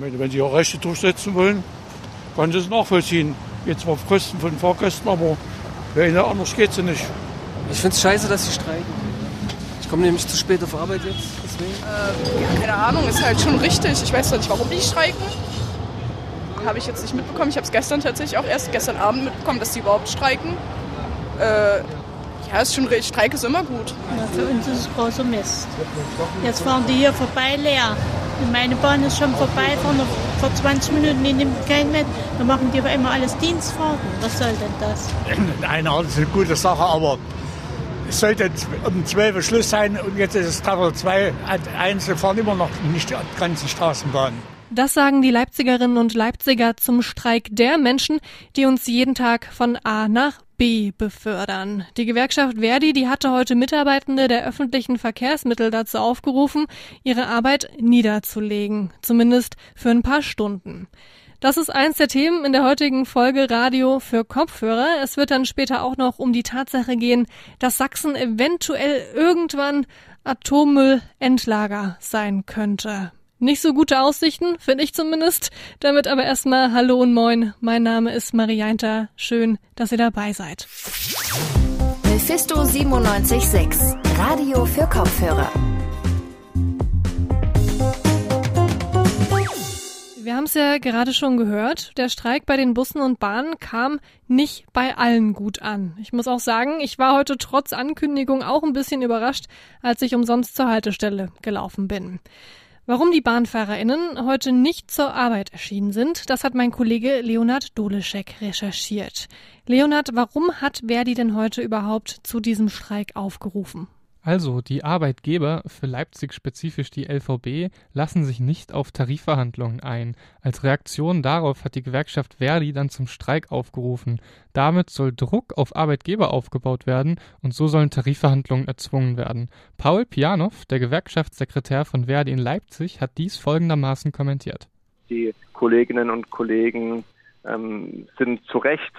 Wenn sie ihre Rechte durchsetzen wollen, kann sie es nachvollziehen. Jetzt zwar auf Kosten von Fahrgästen, aber ja, anders geht es nicht. Ich finde es scheiße, dass sie streiken. Ich komme nämlich zu spät auf Arbeit jetzt, deswegen. Ähm, ja, keine Ahnung, ist halt schon richtig. Ich weiß zwar nicht, warum die streiken. Habe ich jetzt nicht mitbekommen. Ich habe es gestern tatsächlich auch erst gestern Abend mitbekommen, dass die überhaupt streiken. Äh, ja, ist schon richtig. Streik ist immer gut. Ja, für uns ist es großer Mist. Jetzt fahren die hier vorbei leer. Meine Bahn ist schon vorbei, fahren noch vor 20 Minuten, die nimmt keinen mit. Dann machen die aber immer alles Dienstfahrten. Was soll denn das? Nein, das ist eine gute Sache, aber es sollte um 12 Uhr Schluss sein und jetzt ist es 3 oder 2. Einzelne fahren immer noch nicht die ganzen Straßenbahnen. Das sagen die Leipzigerinnen und Leipziger zum Streik der Menschen, die uns jeden Tag von A nach B befördern. Die Gewerkschaft Verdi, die hatte heute Mitarbeitende der öffentlichen Verkehrsmittel dazu aufgerufen, ihre Arbeit niederzulegen, zumindest für ein paar Stunden. Das ist eins der Themen in der heutigen Folge Radio für Kopfhörer. Es wird dann später auch noch um die Tatsache gehen, dass Sachsen eventuell irgendwann Atommüllendlager sein könnte. Nicht so gute Aussichten, finde ich zumindest. Damit aber erstmal Hallo und Moin. Mein Name ist Marianta. Schön, dass ihr dabei seid. Mephisto 976, Radio für Kopfhörer. Wir haben es ja gerade schon gehört. Der Streik bei den Bussen und Bahnen kam nicht bei allen gut an. Ich muss auch sagen, ich war heute trotz Ankündigung auch ein bisschen überrascht, als ich umsonst zur Haltestelle gelaufen bin. Warum die BahnfahrerInnen heute nicht zur Arbeit erschienen sind, das hat mein Kollege Leonard Doleschek recherchiert. Leonard, warum hat Verdi denn heute überhaupt zu diesem Streik aufgerufen? Also, die Arbeitgeber, für Leipzig spezifisch die LVB, lassen sich nicht auf Tarifverhandlungen ein. Als Reaktion darauf hat die Gewerkschaft Verdi dann zum Streik aufgerufen. Damit soll Druck auf Arbeitgeber aufgebaut werden und so sollen Tarifverhandlungen erzwungen werden. Paul Pianow, der Gewerkschaftssekretär von Verdi in Leipzig, hat dies folgendermaßen kommentiert. Die Kolleginnen und Kollegen ähm, sind zu Recht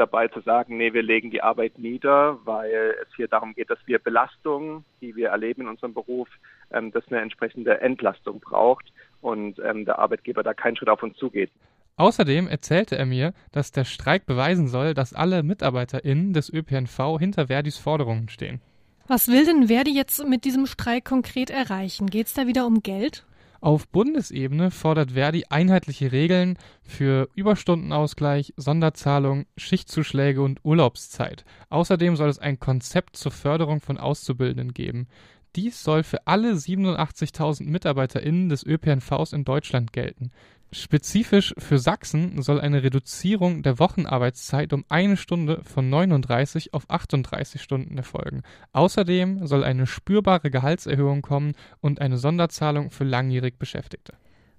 dabei zu sagen, nee, wir legen die Arbeit nieder, weil es hier darum geht, dass wir Belastungen, die wir erleben in unserem Beruf, ähm, dass eine entsprechende Entlastung braucht und ähm, der Arbeitgeber da keinen Schritt auf uns zugeht. Außerdem erzählte er mir, dass der Streik beweisen soll, dass alle MitarbeiterInnen des ÖPNV hinter Verdis Forderungen stehen. Was will denn Verdi jetzt mit diesem Streik konkret erreichen? Geht es da wieder um Geld? Auf Bundesebene fordert Verdi einheitliche Regeln für Überstundenausgleich, Sonderzahlung, Schichtzuschläge und Urlaubszeit. Außerdem soll es ein Konzept zur Förderung von Auszubildenden geben. Dies soll für alle 87.000 MitarbeiterInnen des ÖPNVs in Deutschland gelten. Spezifisch für Sachsen soll eine Reduzierung der Wochenarbeitszeit um eine Stunde von 39 auf 38 Stunden erfolgen. Außerdem soll eine spürbare Gehaltserhöhung kommen und eine Sonderzahlung für langjährig Beschäftigte.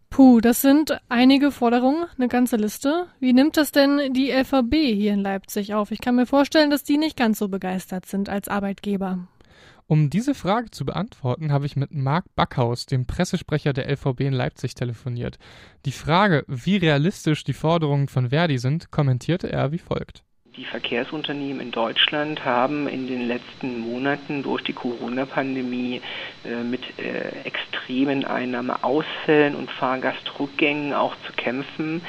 Puh, das sind einige Forderungen, eine ganze Liste. Wie nimmt das denn die LVB hier in Leipzig auf? Ich kann mir vorstellen, dass die nicht ganz so begeistert sind als Arbeitgeber. Um diese Frage zu beantworten, habe ich mit Marc Backhaus, dem Pressesprecher der LVB in Leipzig, telefoniert. Die Frage, wie realistisch die Forderungen von Verdi sind, kommentierte er wie folgt. Die Verkehrsunternehmen in Deutschland haben in den letzten Monaten durch die Corona-Pandemie äh, mit äh, extremen Einnahmeausfällen und Fahrgastrückgängen auch zu kämpfen,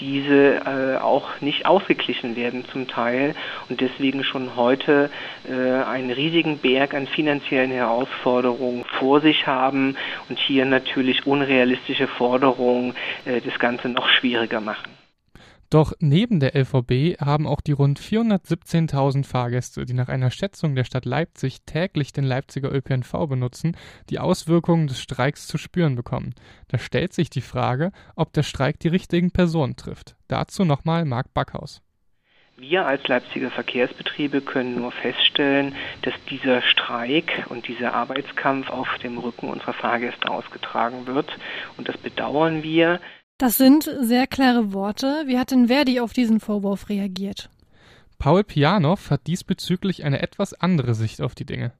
diese äh, auch nicht ausgeglichen werden zum Teil und deswegen schon heute äh, einen riesigen Berg an finanziellen Herausforderungen vor sich haben und hier natürlich unrealistische Forderungen äh, das Ganze noch schwieriger machen. Doch neben der LVB haben auch die rund 417.000 Fahrgäste, die nach einer Schätzung der Stadt Leipzig täglich den Leipziger ÖPNV benutzen, die Auswirkungen des Streiks zu spüren bekommen. Da stellt sich die Frage, ob der Streik die richtigen Personen trifft. Dazu nochmal Marc Backhaus. Wir als Leipziger Verkehrsbetriebe können nur feststellen, dass dieser Streik und dieser Arbeitskampf auf dem Rücken unserer Fahrgäste ausgetragen wird. Und das bedauern wir. Das sind sehr klare Worte. Wie hat denn Verdi auf diesen Vorwurf reagiert? Paul Pianow hat diesbezüglich eine etwas andere Sicht auf die Dinge.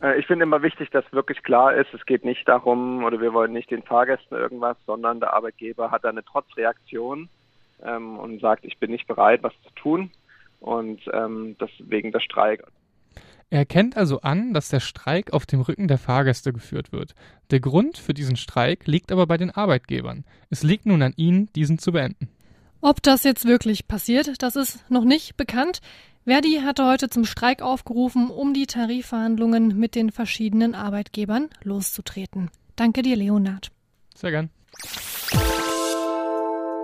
Äh, ich finde immer wichtig, dass wirklich klar ist, es geht nicht darum, oder wir wollen nicht den Fahrgästen irgendwas, sondern der Arbeitgeber hat eine Trotzreaktion ähm, und sagt, ich bin nicht bereit, was zu tun. Und ähm, deswegen der Streik. Er erkennt also an, dass der Streik auf dem Rücken der Fahrgäste geführt wird. Der Grund für diesen Streik liegt aber bei den Arbeitgebern. Es liegt nun an ihnen, diesen zu beenden. Ob das jetzt wirklich passiert, das ist noch nicht bekannt. Verdi hatte heute zum Streik aufgerufen, um die Tarifverhandlungen mit den verschiedenen Arbeitgebern loszutreten. Danke dir, Leonard. Sehr gern.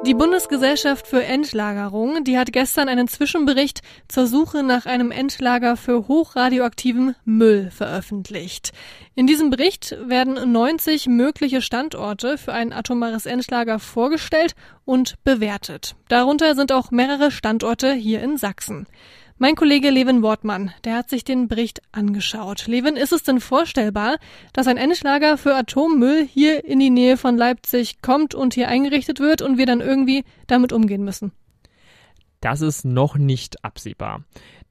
Die Bundesgesellschaft für Endlagerung, die hat gestern einen Zwischenbericht zur Suche nach einem Endlager für hochradioaktiven Müll veröffentlicht. In diesem Bericht werden 90 mögliche Standorte für ein atomares Endlager vorgestellt und bewertet. Darunter sind auch mehrere Standorte hier in Sachsen. Mein Kollege Levin Wortmann, der hat sich den Bericht angeschaut. Levin, ist es denn vorstellbar, dass ein Endlager für Atommüll hier in die Nähe von Leipzig kommt und hier eingerichtet wird und wir dann irgendwie damit umgehen müssen? Das ist noch nicht absehbar.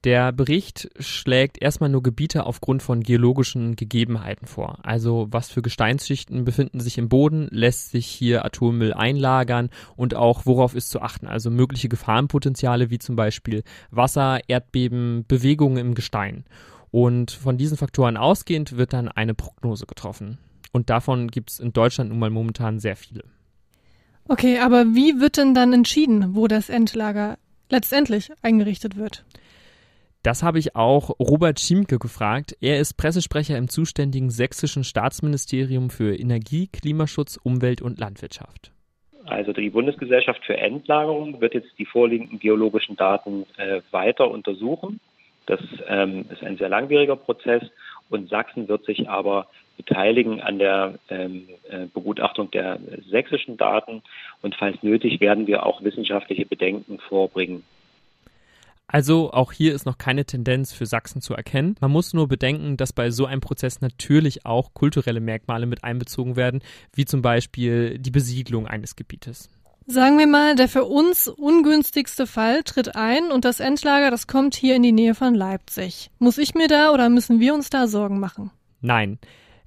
Der Bericht schlägt erstmal nur Gebiete aufgrund von geologischen Gegebenheiten vor. Also was für Gesteinsschichten befinden sich im Boden, lässt sich hier Atommüll einlagern und auch worauf ist zu achten. Also mögliche Gefahrenpotenziale wie zum Beispiel Wasser, Erdbeben, Bewegungen im Gestein. Und von diesen Faktoren ausgehend wird dann eine Prognose getroffen. Und davon gibt es in Deutschland nun mal momentan sehr viele. Okay, aber wie wird denn dann entschieden, wo das Endlager letztendlich eingerichtet wird? Das habe ich auch Robert Schiemke gefragt. Er ist Pressesprecher im zuständigen sächsischen Staatsministerium für Energie, Klimaschutz, Umwelt und Landwirtschaft. Also die Bundesgesellschaft für Endlagerung wird jetzt die vorliegenden geologischen Daten äh, weiter untersuchen. Das ähm, ist ein sehr langwieriger Prozess und Sachsen wird sich aber beteiligen an der ähm, äh, Begutachtung der sächsischen Daten und falls nötig werden wir auch wissenschaftliche Bedenken vorbringen. Also auch hier ist noch keine Tendenz für Sachsen zu erkennen. Man muss nur bedenken, dass bei so einem Prozess natürlich auch kulturelle Merkmale mit einbezogen werden, wie zum Beispiel die Besiedlung eines Gebietes. Sagen wir mal, der für uns ungünstigste Fall tritt ein und das Endlager, das kommt hier in die Nähe von Leipzig. Muss ich mir da oder müssen wir uns da Sorgen machen? Nein.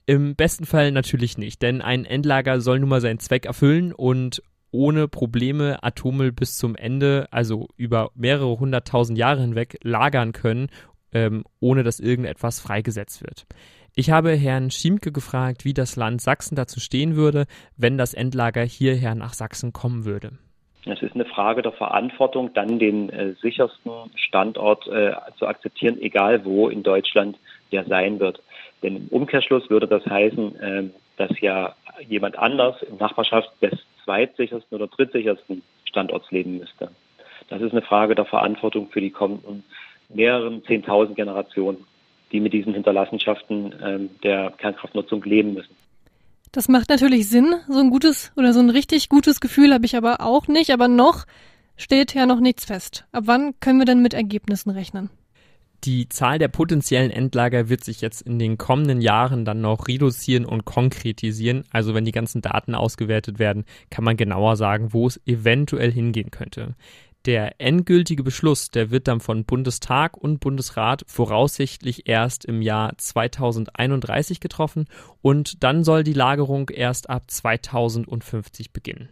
Im besten Fall natürlich nicht, denn ein Endlager soll nun mal seinen Zweck erfüllen und ohne Probleme Atommüll bis zum Ende, also über mehrere hunderttausend Jahre hinweg, lagern können, ähm, ohne dass irgendetwas freigesetzt wird. Ich habe Herrn Schiemke gefragt, wie das Land Sachsen dazu stehen würde, wenn das Endlager hierher nach Sachsen kommen würde. Es ist eine Frage der Verantwortung, dann den äh, sichersten Standort äh, zu akzeptieren, egal wo in Deutschland der sein wird. Denn im Umkehrschluss würde das heißen, äh, dass ja jemand anders in Nachbarschaft des zweitsichersten oder drittsichersten Standorts leben müsste. Das ist eine Frage der Verantwortung für die kommenden mehreren Zehntausend Generationen, die mit diesen Hinterlassenschaften ähm, der Kernkraftnutzung leben müssen. Das macht natürlich Sinn. So ein gutes oder so ein richtig gutes Gefühl habe ich aber auch nicht. Aber noch steht ja noch nichts fest. Ab wann können wir denn mit Ergebnissen rechnen? Die Zahl der potenziellen Endlager wird sich jetzt in den kommenden Jahren dann noch reduzieren und konkretisieren. Also wenn die ganzen Daten ausgewertet werden, kann man genauer sagen, wo es eventuell hingehen könnte. Der endgültige Beschluss, der wird dann von Bundestag und Bundesrat voraussichtlich erst im Jahr 2031 getroffen und dann soll die Lagerung erst ab 2050 beginnen.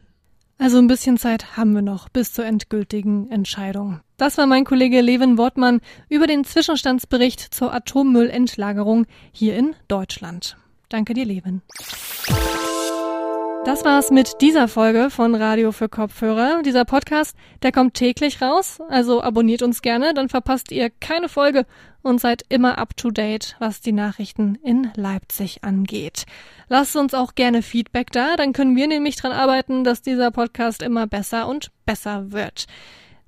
Also ein bisschen Zeit haben wir noch bis zur endgültigen Entscheidung. Das war mein Kollege Levin Wortmann über den Zwischenstandsbericht zur Atommüllendlagerung hier in Deutschland. Danke dir, Levin. Das war's mit dieser Folge von Radio für Kopfhörer. Dieser Podcast, der kommt täglich raus, also abonniert uns gerne, dann verpasst ihr keine Folge und seid immer up to date, was die Nachrichten in Leipzig angeht. Lasst uns auch gerne Feedback da, dann können wir nämlich dran arbeiten, dass dieser Podcast immer besser und besser wird.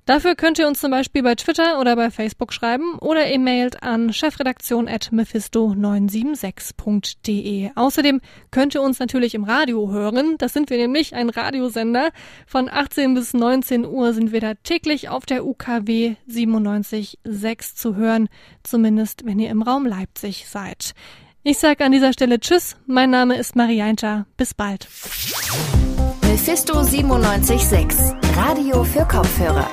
Dafür könnt ihr uns zum Beispiel bei Twitter oder bei Facebook schreiben oder e-mailt an chefredaktion.mephisto976.de. Außerdem könnt ihr uns natürlich im Radio hören. Das sind wir nämlich, ein Radiosender. Von 18 bis 19 Uhr sind wir da täglich auf der UKW 97.6 zu hören. Zumindest, wenn ihr im Raum Leipzig seid. Ich sage an dieser Stelle Tschüss. Mein Name ist Marianta. Bis bald. Mephisto 97.6 Radio für Kopfhörer.